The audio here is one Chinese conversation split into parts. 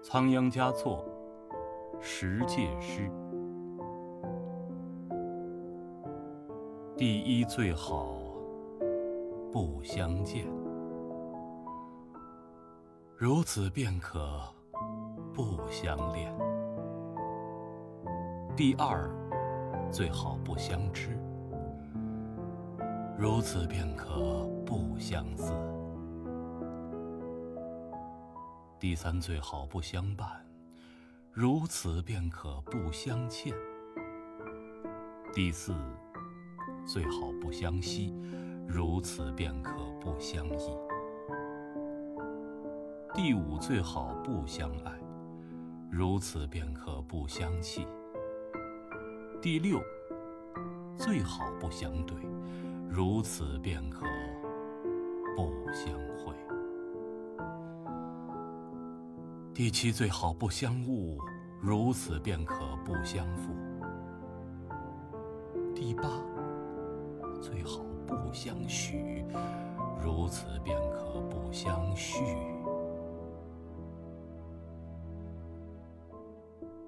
仓央嘉措《十戒诗》：第一最好不相见，如此便可不相恋；第二最好不相知，如此便可不相思。第三最好不相伴，如此便可不相欠；第四最好不相惜，如此便可不相依；第五最好不相爱，如此便可不相弃；第六最好不相对，如此便可不相第七最好不相误，如此便可不相负；第八最好不相许，如此便可不相续；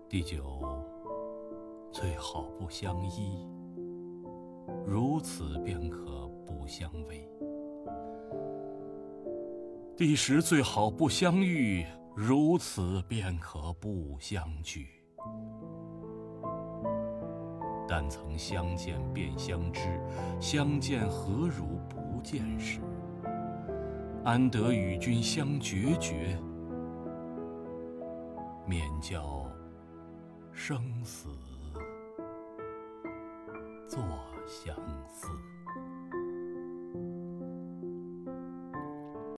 第九最好不相依，如此便可不相偎；第十最好不相遇。如此便可不相聚。但曾相见便相知，相见何如不见时？安得与君相决绝，免教生死作相思。